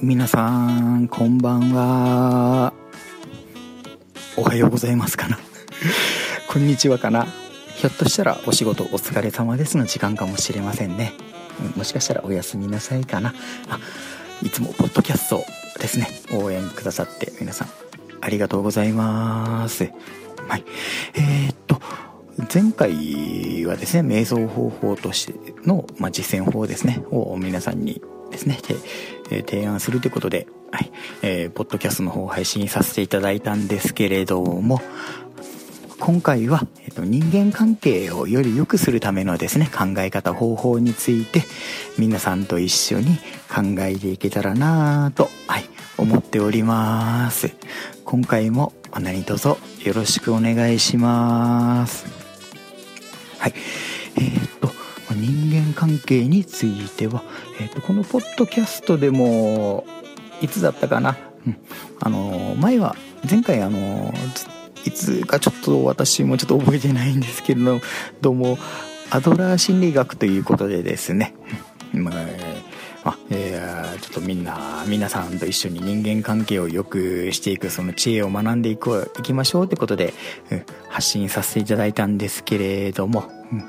皆さんこんばんは。おはようございますかな。こんにちはかな。ひょっとしたらお仕事お疲れ様ですの時間かもしれませんね。もしかしたらお休みなさいかな。あいつもポッドキャストですね。応援くださって皆さんありがとうございます。はい。えー、っと前回はですね瞑想方法としての、まあ、実践法ですね。を皆さんにですね、え提案するということで、はい、えー、ポッドキャストの方を配信させていただいたんですけれども、今回は、えっと、人間関係をより良くするためのですね、考え方、方法について、皆さんと一緒に考えていけたらなぁと、はい、思っております。今回も何卒よろしくお願いします。はい。えー、っと、人間関係については、えーと、このポッドキャストでもいつだったかな、うん、あの前は前回あのいつかちょっと私もちょっと覚えてないんですけれどもどうもアドラー心理学ということでですね、まあえー、ちょっとみんな皆さんと一緒に人間関係を良くしていくその知恵を学んでいこういきましょうってことで、うん、発信させていただいたんですけれども、うん。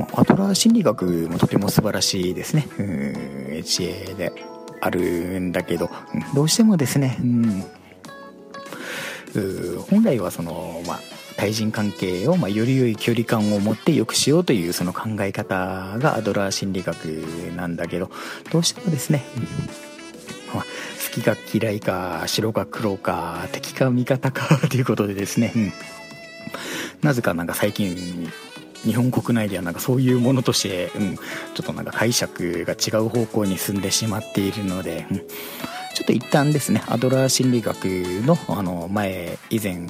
まあ、アドラー心理学もとても素晴らしいですね、うん、知恵であるんだけど、どうしてもですね、うん、本来はその、まあ、対人関係を、まあ、より良い距離感を持って良くしようというその考え方がアドラー心理学なんだけどどうしてもですね、まあ、好きか嫌いか白か黒か敵か味方かということでですね、うん、なぜかなんか最近日本国内ではなんかそういうものとして、うん、ちょっとなんか解釈が違う方向に進んでしまっているので、うん、ちょっと一旦ですねアドラー心理学のあの前以前、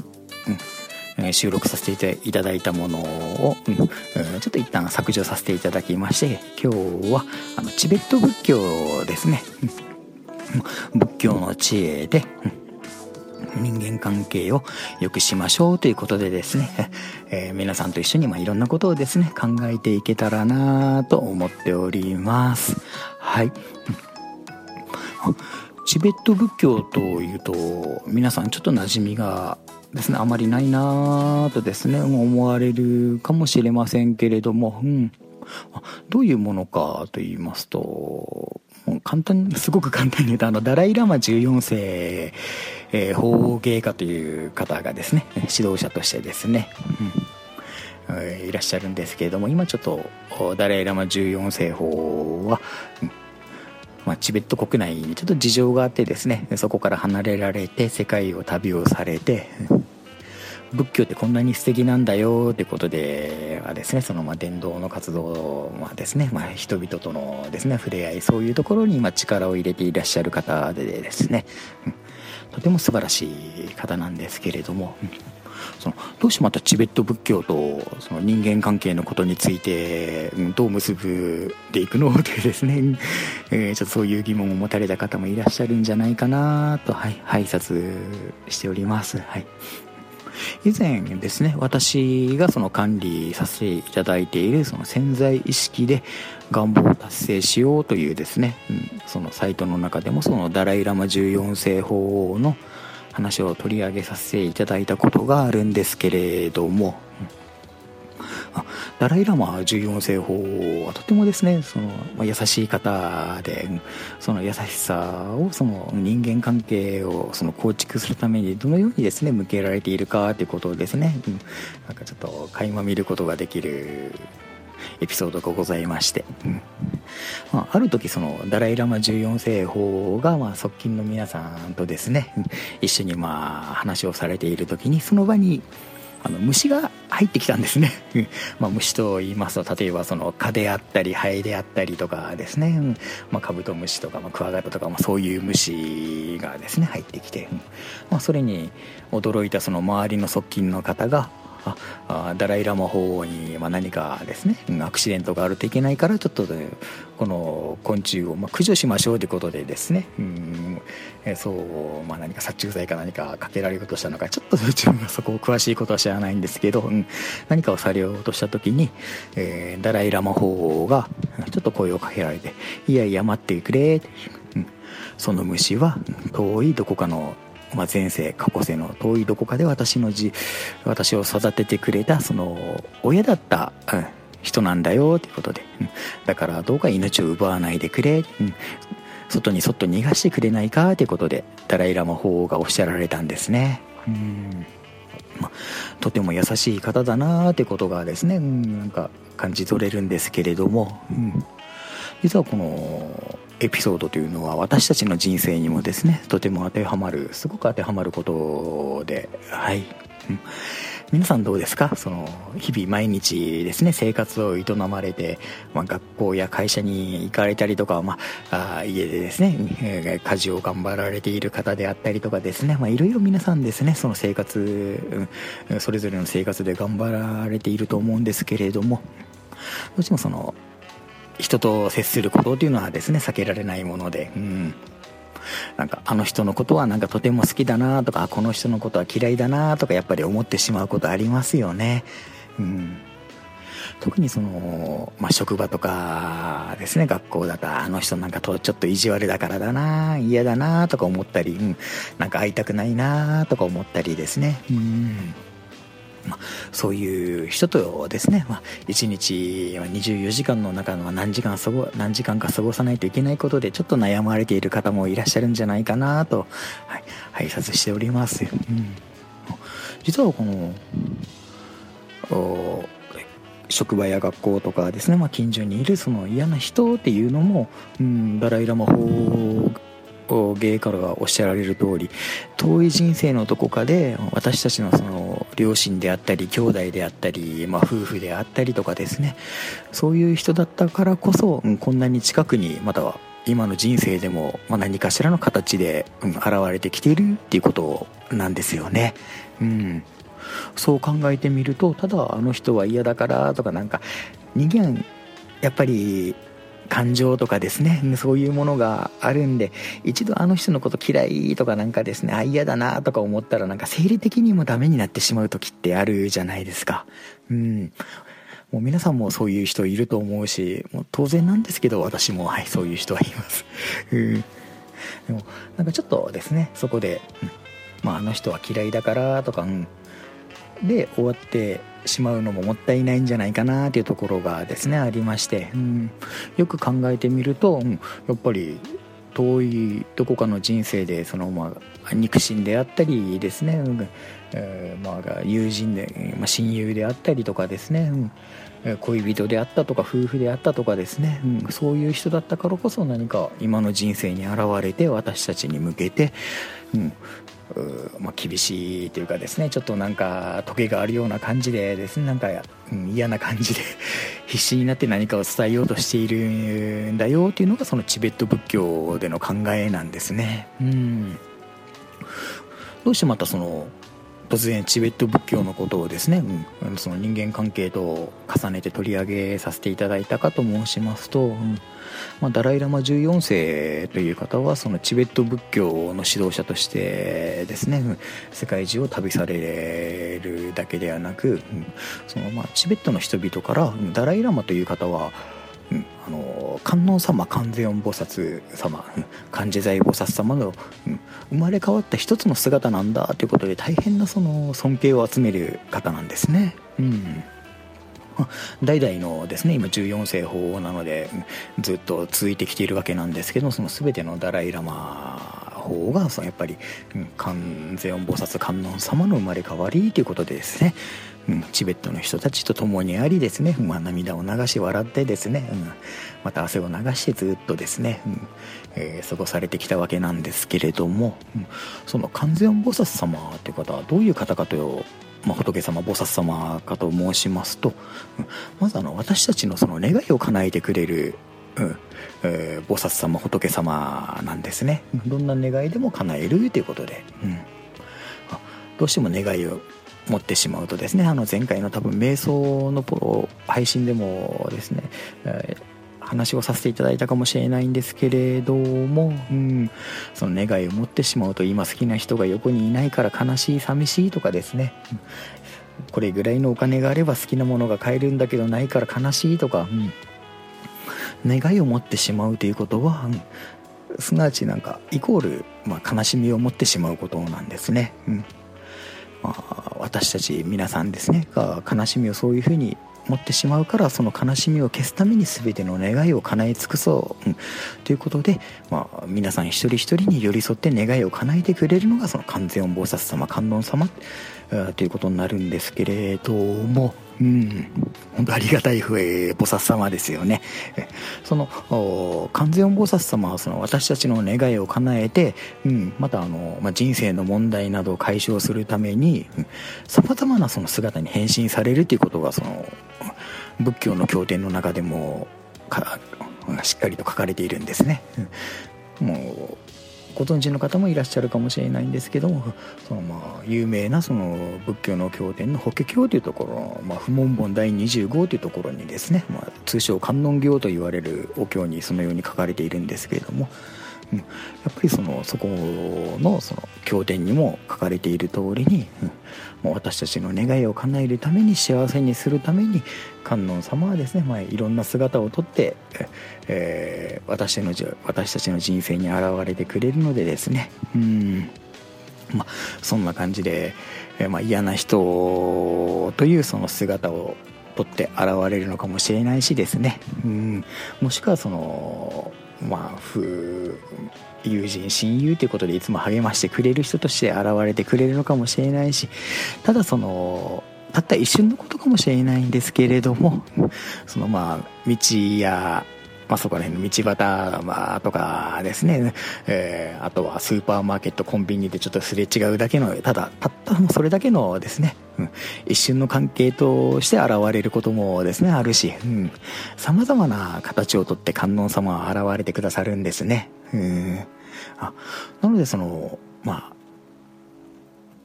うん、収録させていただいたものを、うん、ちょっと一旦削除させていただきまして今日はあのチベット仏教ですね、仏教の知恵で、うん。人間関係を良くしましょうということでですね、えー、皆さんと一緒にまあいろんなことをですね、考えていけたらなと思っております。はい。チベット仏教というと、皆さんちょっと馴染みがですね、あまりないなとですね、思われるかもしれませんけれども、うん。どういうものかと言いますと、簡単、すごく簡単に言うと、あの、ダライラマ14世、えー、法芸家という方がですね、指導者としてですね、うん、いらっしゃるんですけれども、今ちょっと、ダライラマ14世法は、うんまあ、チベット国内にちょっと事情があってですね、そこから離れられて世界を旅をされて、仏教ってこんなに素敵なんだよってことではですねそのまあ伝道の活動はですね、まあ、人々とのですね触れ合いそういうところに今力を入れていらっしゃる方でですね、うん、とても素晴らしい方なんですけれども、うん、そのどうしてまたチベット仏教とその人間関係のことについて、うん、どう結ぶでいくのというですね、えー、ちょっとそういう疑問を持たれた方もいらっしゃるんじゃないかなと、はい、拝察しております。はい。以前ですね、私がその管理させていただいているその潜在意識で願望を達成しようというですね、うん、そのサイトの中でもそのダライラマ14世法王の話を取り上げさせていただいたことがあるんですけれども、ダライ・ラマ14世法はとてもですねその、優しい方でその優しさをその人間関係をその構築するためにどのようにですね向けられているかということをですね、うん、なんかちょっと垣間見ることができるエピソードがございまして、うん。まあ、ある時そのダライ・ラマ14世法がまあ側近の皆さんとですね一緒にまあ話をされている時にその場にあの虫が入ってきたんですね。まあ虫と言いますと例えばその蚊であったりハエであったりとかですね、まあ、カブトムシとか、まあ、クワガタとか、まあ、そういう虫がですね入ってきて、まあ、それに驚いたその周りの側近の方があダライ・ラマ法王に、まあ、何かですねアクシデントがあるといけないからちょっとこの昆虫を、まあ、駆除しましょうということでですねうん、えそう、まあ、何か殺虫剤か何かかけられようとしたのかちょっと自分がそこを詳しいことは知らないんですけど、うん、何かをされようとした時に、えー、ダライ・ラマ法王がちょっと声をかけられて「いやいや待ってくれ」うんその虫は遠いどこかの、まあ、前世過去世の遠いどこかで私のじ私を育ててくれたその親だった、うん、人なんだよということで、うん、だからどうか命を奪わないでくれ、うん、外にそっと逃がしてくれないかということでダライ・ラマ法王がおっしゃられたんですね。うん。ま、とても優しい方だなってことがですね、うん、なんか感じ取れるんですけれども、うん、実はこのエピソードというのは私たちの人生にもですねとても当てはまるすごく当てはまることではい、うん。皆さんどうですか？その日々毎日ですね生活を営まれて、まあ、学校や会社に行かれたりとか、まあ、あ家でですね家事を頑張られている方であったりとかですね、いろいろ皆さんですねその生活、うんそれぞれの生活で頑張られていると思うんですけれどもどうしてもその人と接することというのはですね避けられないもので、うん、なんかあの人のことはなんかとても好きだなとかこの人のことは嫌いだなとかやっぱり思ってしまうことありますよね。うん。特にその、まあ、職場とかですね学校だとあの人なんかとちょっと意地悪だからだな嫌だなとか思ったり、うん、なんか会いたくないなとか思ったりですね。うん。まあ、そういう人とですね、まあ、1日24時間の中の何時間過ご何時間か過ごさないといけないことでちょっと悩まれている方もいらっしゃるんじゃないかなと、はい、拝察しております、うん、実はこの職場や学校とかですね、まあ、近所にいるその嫌な人っていうのも、うん、ダライ・ラマ法ゲイからがおっしゃられる通り遠い人生のどこかで私たちのその両親であったり兄弟であったり、まあ、夫婦であったりとかですねそういう人だったからこそ、うん、こんなに近くにまたは今の人生でも、まあ、何かしらの形で、うん、現れてきているっていうことなんですよね。うんそう考えてみるとただあの人は嫌だからとかなんか人間やっぱり感情とかですね。そういうものがあるんで一度あの人のこと嫌いとかなんかですねあ嫌だなとか思ったらなんか生理的にもダメになってしまう時ってあるじゃないですか。うん。もう皆さんもそういう人いると思うしもう当然なんですけど私も。はいそういう人はいます。うん。でもなんかちょっとですねそこで、うん、まああの人は嫌いだからとか、うん、で終わってしまうのももったいないんじゃないかなというところがですねありまして、うん、よく考えてみると、うん、やっぱり遠いどこかの人生でその、まあ、肉親であったりですね、うん。えー、まあ、友人で、まあ、親友であったりとかですね、うん、恋人であったとか夫婦であったとかですね、うん、そういう人だったからこそ何か今の人生に現れて私たちに向けて、うん、まあ、厳しいというかですねちょっとなんか時計があるような感じでですねなんか、うん、嫌な感じで 必死になって何かを伝えようとしているんだよというのがそのチベット仏教での考えなんですね。うんどうしてまたその突然チベット仏教のことをですね、うん、その人間関係と重ねて取り上げさせていただいたかと申しますと、うんまあ、ダライ・ラマ14世という方はそのチベット仏教の指導者としてですね世界中を旅されるだけではなくうんそのまあチベットの人々からダライ・ラマという方は、観音様観世音菩薩様、うん、観世財菩薩様の、うん、生まれ変わった一つの姿なんだということで大変なその尊敬を集める方なんですね。うん 代々のですね今14世法王なのでずっと続いてきているわけなんですけどその全てのダライ・ラマ法王がそのやっぱり観世音菩薩観音様の生まれ変わりということでですね。うん、チベットの人たちと共にありですね、まあ、涙を流し笑ってですね、うん、また汗を流してずっとですね、うん。えー、過ごされてきたわけなんですけれども、うん、その観世音菩薩様という方はどういう方かとまあ、仏様菩薩様かと申しますと、まずあの私たちのその願いを叶えてくれる、うん。えー、菩薩様仏様なんですね。どんな願いでも叶えるということで、うん、どうしても願いを持ってしまうとですねあの前回の多分瞑想の配信でもですね、えー話をさせていただいたかもしれないんですけれども、うん、その願いを持ってしまうと今好きな人が横にいないから悲しい寂しいとかですね、うん。これぐらいのお金があれば好きなものが買えるんだけどないから悲しいとか、うん、願いを持ってしまうということは、すなわちなんかイコール、まあ、悲しみを持ってしまうことなんですね、うん。まあ、私たち皆さんですねが悲しみをそういうふうに持ってしまうからその悲しみを消すために全ての願いを叶え尽くそう、うん、ということで、まあ、皆さん一人一人に寄り添って願いを叶えてくれるのがその観世音菩薩様観音様ということになるんですけれども、うん、本当ありがたい笛菩薩様ですよね。その観世音菩薩様はその私たちの願いを叶えて、うん、またあの、まあ、人生の問題などを解消するためにさまざまなその姿に変身されるということがその仏教の経典の中でもしっかりと書かれているんですね。もうご存知の方もいらっしゃるかもしれないんですけどもそのまあ有名なその仏教の経典の法華経というところ、まあ、不問本第25というところにですね、まあ、通称観音経と言われるお経にそのように書かれているんですけれども、うん、やっぱりそのそこのその経典にも書かれている通りに、うん、もう私たちの願いを叶えるために幸せにするために観音様はですね、まあ、いろんな姿をとって、えー、私の私たちの人生に現れてくれるのでですねうん。まあそんな感じで、えー、まあ、嫌な人というその姿をとって現れるのかもしれないしですねうん。もしくはそのまあ友人親友ということでいつも励ましてくれる人として現れてくれるのかもしれないしただそのたった一瞬のことかもしれないんですけれどもそのまあ道やまあ、そこら辺の道端、まあ、とかですね、えー、あとはスーパーマーケットコンビニでちょっとすれ違うだけのただたったそれだけのですね、うん、一瞬の関係として現れることもですねあるし。さまざまな形をとって観音様は現れてくださるんですね。うん。あなのでそのまあ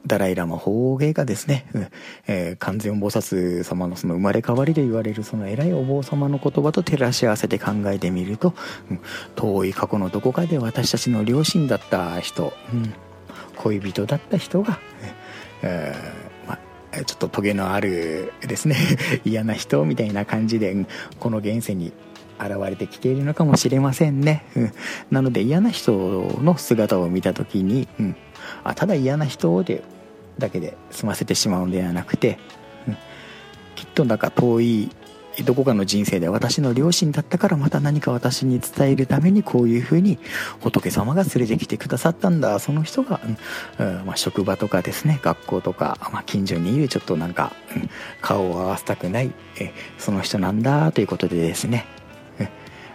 ダライラマ法華がですね、えー、完全菩薩様のその生まれ変わりで言われるその偉いお坊様の言葉と照らし合わせて考えてみると、うん、遠い過去のどこかで私たちの両親だった人、うん、恋人だった人が、えー、まちょっとトゲのあるですね。嫌な人みたいな感じで、この現世に現れてきているのかもしれませんね、うん、なので嫌な人の姿を見た時に、うん、あただ嫌な人でだけで済ませてしまうのではなくて、うん、きっとなんか遠いどこかの人生で私の両親だったからまた何か私に伝えるためにこういうふうに仏様が連れてきてくださったんだ。その人が、うんまあ、職場とかですね学校とか、まあ、近所にいるちょっとなんか、うん、顔を合わせたくないえその人なんだということでですね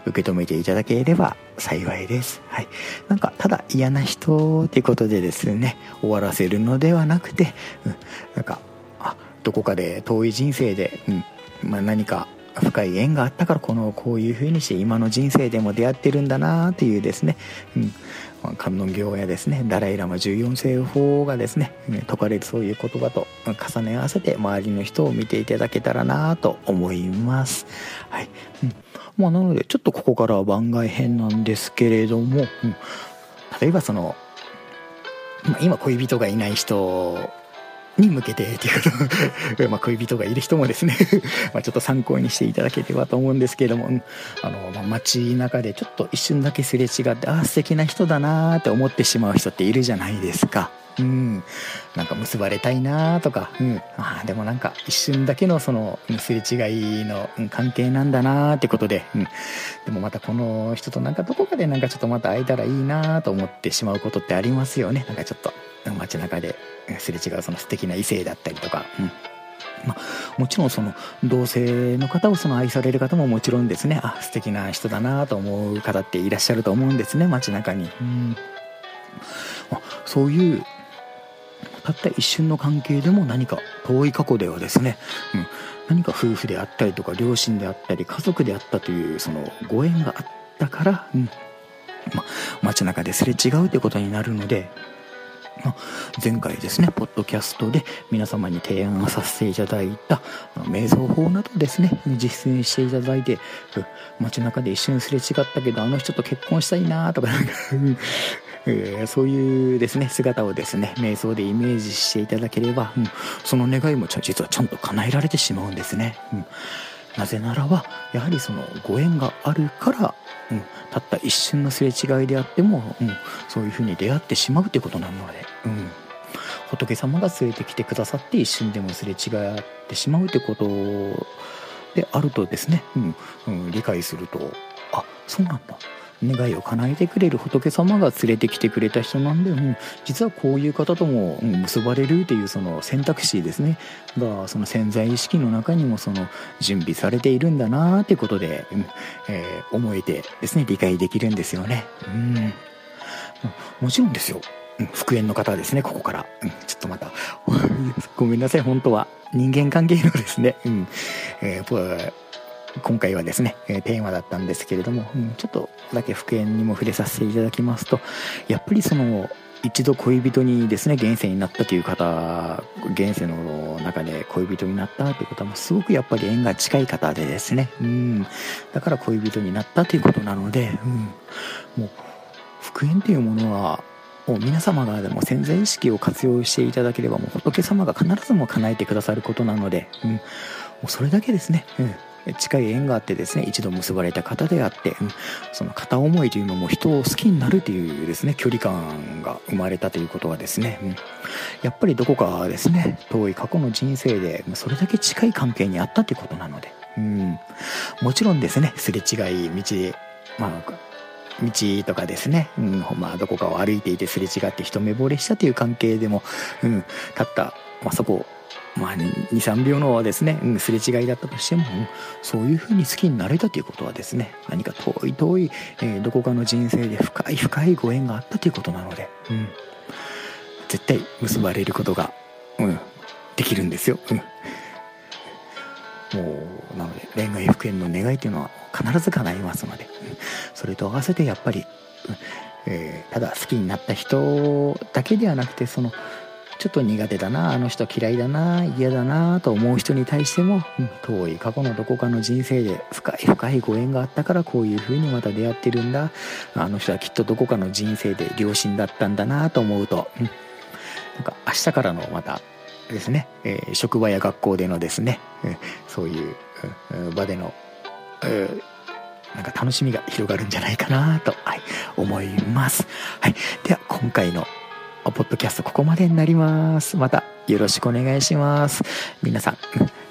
受け止めていただければ幸いです。はい。なんか、ただ嫌な人っていうことでですね、終わらせるのではなくて、うん、なんか、あ、どこかで遠い人生で、うん、まあ、何か深い縁があったからこのこういう風にして今の人生でも出会ってるんだなっていうですね、うん。観音行やですねダライ・ラマ14世法がですね説かれるそういう言葉と重ね合わせて周りの人を見ていただけたらなと思います。はい、うん。まあ、なのでちょっとここからは番外編なんですけれども、うん、例えばその、まあ、今恋人がいない人に向けてっていうこと。まあ恋人がいる人もですね。まちょっと参考にしていただければと思うんですけれども、うん、あの、まあ、街中でちょっと一瞬だけすれ違ってああ素敵な人だなーって思ってしまう人っているじゃないですか。うん、なんか結ばれたいなとか、うん、あでもなんか一瞬だけのそのすれ違いの関係なんだなってことで、うん、でもまたこの人となんかどこかでなんかちょっとまた会えたらいいなと思ってしまうことってありますよね。なんかちょっと街中ですれ違うその素敵な異性だったりとか。うん。ま、もちろんその同性の方をその愛される方ももちろんですね。あ素敵な人だなと思う方っていらっしゃると思うんですね街中に、うん、そういうたった一瞬の関係でも何か遠い過去ではですね、うん、何か夫婦であったりとか両親であったり家族であったというそのご縁があったから、うんま、街中ですれ違うということになるので前回ですね、ポッドキャストで皆様に提案させていただいた瞑想法などですね、実践していただいて、街中で一瞬すれ違ったけど、あの人と結婚したいなとか、なんかえー、そういうですね、姿をですね、瞑想でイメージしていただければ、うん、その願いも実はちゃんと叶えられてしまうんですね。うん。なぜならばやはりそのご縁があるから、うん、たった一瞬のすれ違いであっても、うん、そういうふうに出会ってしまうということなので、うん、仏様が連れてきてくださって一瞬でもすれ違ってしまうということであるとですね、うんうん、理解するとあそうなんだ。願いを叶えてくれる仏様が連れてきてくれた人なんで、うん、実はこういう方とも、うん、結ばれるっていうその選択肢ですねがその潜在意識の中にもその準備されているんだなっていうことで、うんえー思えてですね理解できるんですよね。うんもちろんですよ。復縁の方ですね、ここから。うんちょっとまた、ごめんなさい、本当は。人間関係のですね、うんえー今回はですね、えーテーマだったんですけれども、うんちょっとだけ復縁にも触れさせていただきますと、やっぱりその、一度恋人にですね、現世になったという方、現世の中で恋人になったという方もすごくやっぱり縁が近い方でですね、うん、だから恋人になったということなので、うん、もう、復縁というものはもう皆様がでも潜在意識を活用していただければもう仏様が必ずも叶えてくださることなので、うん、もうそれだけですね、うん、近い縁があってですね一度結ばれた方であって、その片思いというのも人を好きになるというですね距離感が生まれたということはですね、やっぱりどこかですね遠い過去の人生でそれだけ近い関係にあったということなので、うん、もちろんですねすれ違い道まあ道とかですね、うん、まあどこかを歩いていてすれ違って一目惚れしたという関係でも、うん、たった、まあ、そこ、まあ、23秒のですね、うん、すれ違いだったとしても、そういうふうに好きになれたということはですね何か遠い遠い、えーどこかの人生で深い深いご縁があったということなので、うん、絶対結ばれることが、うん、できるんですよ。うん。もうなので恋愛復縁の願いというのは必ず叶いますので、うん。それと合わせてやっぱり、うんえーただ好きになった人だけではなくてそのちょっと苦手だなあの人嫌いだな嫌だなと思う人に対しても、遠い過去のどこかの人生で深い深いご縁があったからこういう風にまた出会ってるんだあの人はきっとどこかの人生で両親だったんだなと思うと、なんか明日からのまたですね、え職場や学校でのですね、うんそういう、場での、うんなんか楽しみが広がるんじゃないかなと、はい、思います。はい。では、今回のポッドキャストここまでになります。またよろしくお願いします。皆さん、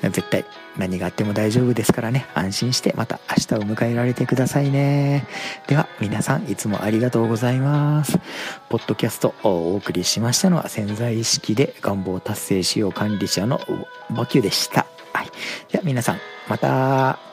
絶対何があっても大丈夫ですからね、安心してまた明日を迎えられてくださいね。では、皆さんいつもありがとうございます。ポッドキャストをお送りしましたのは潜在意識で願望達成しよう管理者のバキュでした。はい。では皆さん、また。